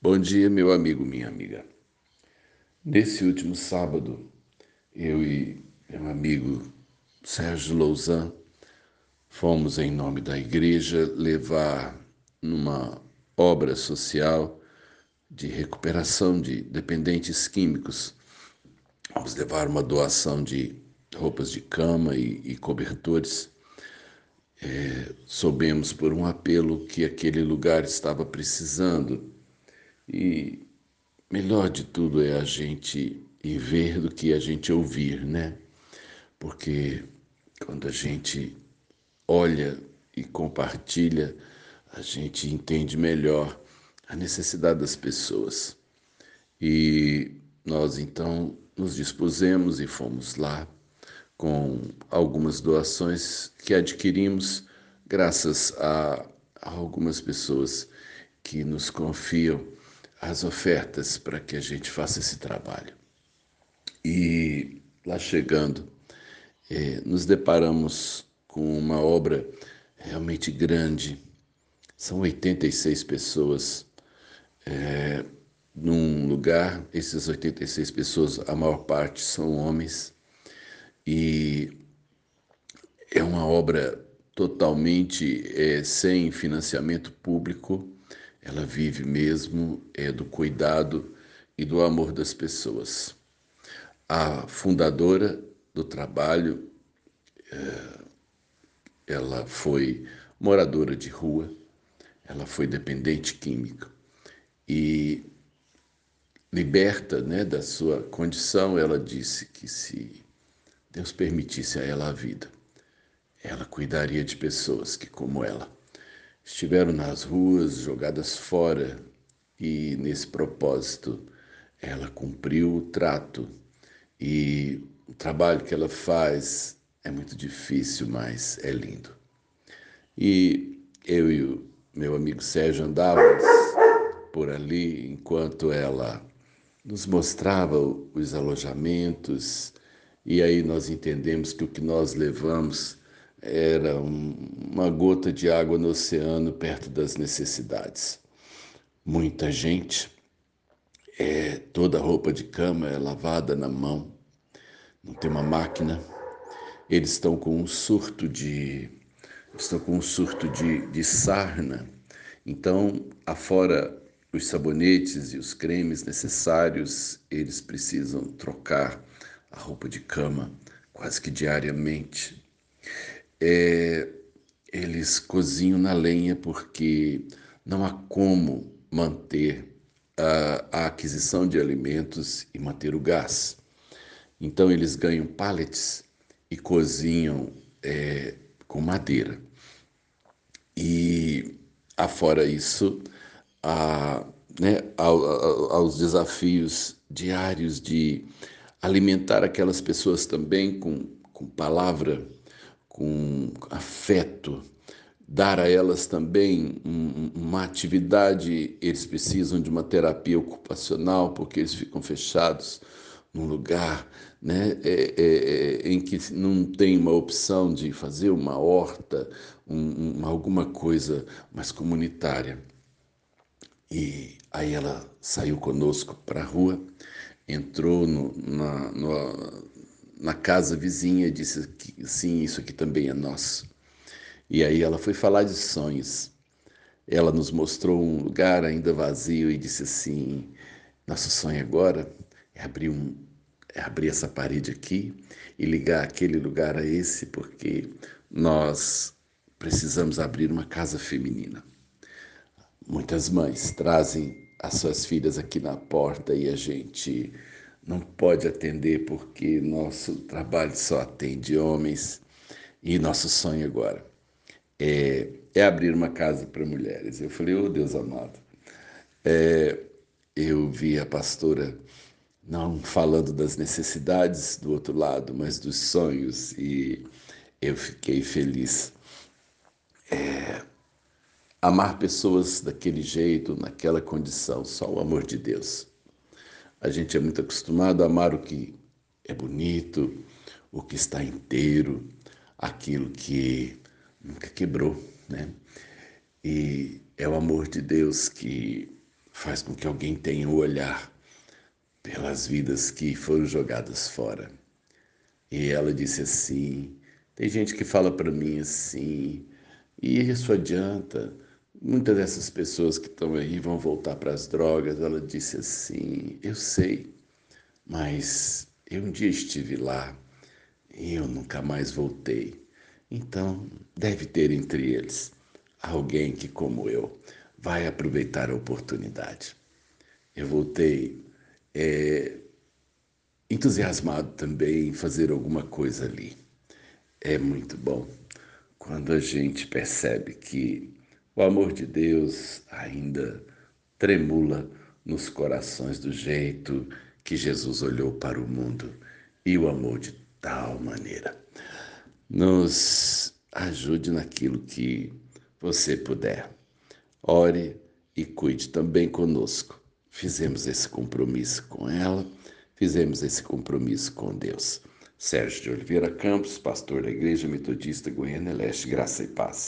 Bom dia, meu amigo, minha amiga. Nesse último sábado, eu e meu amigo Sérgio Louzan fomos, em nome da igreja, levar numa obra social de recuperação de dependentes químicos. Vamos levar uma doação de roupas de cama e, e cobertores. É, soubemos por um apelo que aquele lugar estava precisando e melhor de tudo é a gente ir ver do que a gente ouvir, né? Porque quando a gente olha e compartilha, a gente entende melhor a necessidade das pessoas. E nós então nos dispusemos e fomos lá com algumas doações que adquirimos graças a, a algumas pessoas que nos confiam as ofertas para que a gente faça esse trabalho. E lá chegando, eh, nos deparamos com uma obra realmente grande. São 86 pessoas é, num lugar, essas 86 pessoas, a maior parte são homens, e é uma obra totalmente é, sem financiamento público, ela vive mesmo é, do cuidado e do amor das pessoas. A fundadora do trabalho, é, ela foi moradora de rua, ela foi dependente química e liberta né, da sua condição, ela disse que se Deus permitisse a ela a vida, ela cuidaria de pessoas que, como ela, estiveram nas ruas, jogadas fora, e nesse propósito ela cumpriu o trato e o trabalho que ela faz é muito difícil, mas é lindo. E eu e o meu amigo Sérgio andávamos por ali enquanto ela nos mostrava os alojamentos, e aí nós entendemos que o que nós levamos era uma gota de água no oceano perto das necessidades. Muita gente, é, toda a roupa de cama é lavada na mão, não tem uma máquina. Eles estão com um surto de estão com um surto de, de sarna. Então, afora os sabonetes e os cremes necessários, eles precisam trocar a roupa de cama quase que diariamente. É, eles cozinham na lenha porque não há como manter a, a, aquisição de alimentos e manter o gás. Então eles ganham pallets e cozinham é, com madeira. E afora isso, a, né, aos desafios diários de alimentar aquelas pessoas também com, com palavra, com afeto, dar a elas também um, uma atividade, eles precisam de uma terapia ocupacional, porque eles ficam fechados num lugar né, é, é, é, em que não tem uma opção de fazer uma horta, um, um, alguma coisa mais comunitária. E aí ela saiu conosco para a rua, entrou no, na, no, na casa vizinha disse que sim, isso aqui também é nosso. E aí ela foi falar de sonhos. Ela nos mostrou um lugar ainda vazio e disse assim: nosso sonho agora é abrir, um, é abrir essa parede aqui e ligar aquele lugar a esse, porque nós precisamos abrir uma casa feminina. Muitas mães trazem as suas filhas aqui na porta e a gente não pode atender porque nosso trabalho só atende homens e nosso sonho agora é, é abrir uma casa para mulheres. Eu falei, oh Deus amado, é, eu vi a pastora não falando das necessidades do outro lado, mas dos sonhos e eu fiquei feliz. É, amar pessoas daquele jeito, naquela condição, só o amor de Deus. A gente é muito acostumado a amar o que é bonito, o que está inteiro, aquilo que nunca quebrou, né? E é o amor de Deus que faz com que alguém tenha um olhar pelas vidas que foram jogadas fora. E ela disse assim: tem gente que fala para mim assim, e isso adianta. Muitas dessas pessoas que estão aí vão voltar para as drogas. Ela disse assim: eu sei, mas eu um dia estive lá e eu nunca mais voltei. Então, deve ter entre eles alguém que, como eu, vai aproveitar a oportunidade. Eu voltei é, entusiasmado também em fazer alguma coisa ali. É muito bom quando a gente percebe que o amor de Deus ainda tremula nos corações do jeito que Jesus olhou para o mundo e o amor de tal maneira. Nos ajude naquilo que você puder. Ore e cuide também conosco. Fizemos esse compromisso com ela, fizemos esse compromisso com Deus. Sérgio de Oliveira Campos, pastor da Igreja Metodista Goiânia Leste, Graça e Paz.